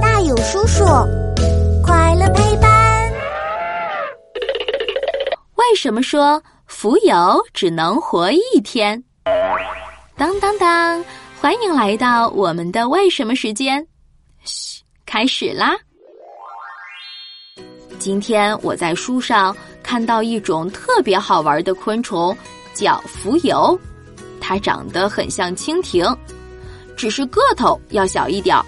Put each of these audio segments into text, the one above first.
大有叔叔，快乐陪伴。为什么说浮游只能活一天？当当当！欢迎来到我们的为什么时间。嘘，开始啦！今天我在书上看到一种特别好玩的昆虫，叫浮游。它长得很像蜻蜓，只是个头要小一点儿。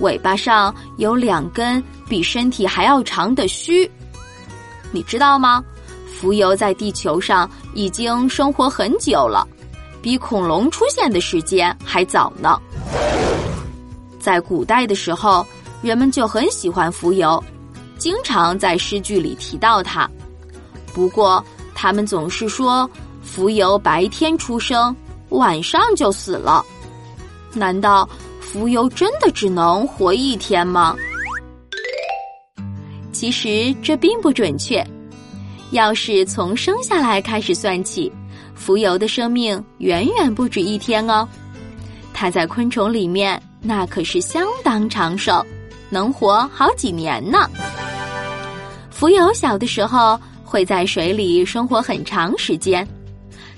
尾巴上有两根比身体还要长的须。你知道吗？浮游在地球上已经生活很久了，比恐龙出现的时间还早呢。在古代的时候，人们就很喜欢浮游。经常在诗句里提到它，不过他们总是说浮游白天出生，晚上就死了。难道浮游真的只能活一天吗？其实这并不准确。要是从生下来开始算起，浮游的生命远远不止一天哦。它在昆虫里面那可是相当长寿，能活好几年呢。浮游小的时候会在水里生活很长时间，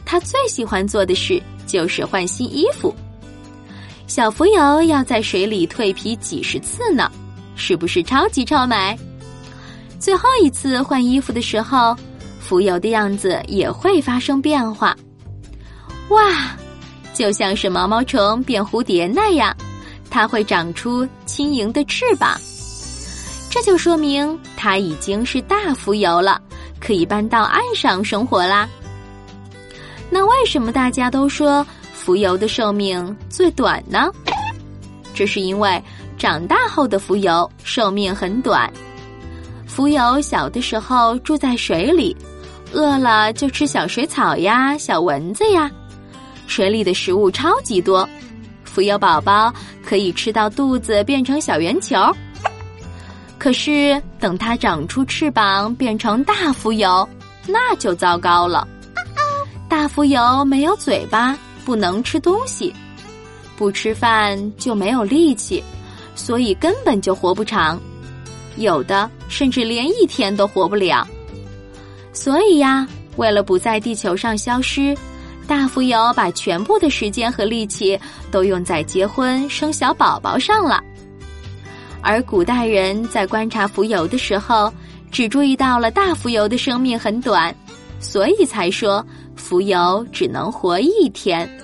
它最喜欢做的事就是换新衣服。小浮游要在水里蜕皮几十次呢，是不是超级超美？最后一次换衣服的时候，浮游的样子也会发生变化。哇，就像是毛毛虫变蝴蝶那样，它会长出轻盈的翅膀。这就说明它已经是大浮游了，可以搬到岸上生活啦。那为什么大家都说浮游的寿命最短呢？这是因为长大后的浮游寿命很短。浮游小的时候住在水里，饿了就吃小水草呀、小蚊子呀，水里的食物超级多，浮游宝宝可以吃到肚子变成小圆球。可是，等它长出翅膀变成大浮游，那就糟糕了。大浮游没有嘴巴，不能吃东西，不吃饭就没有力气，所以根本就活不长。有的甚至连一天都活不了。所以呀，为了不在地球上消失，大浮游把全部的时间和力气都用在结婚生小宝宝上了。而古代人在观察浮游的时候，只注意到了大浮游的生命很短，所以才说浮游只能活一天。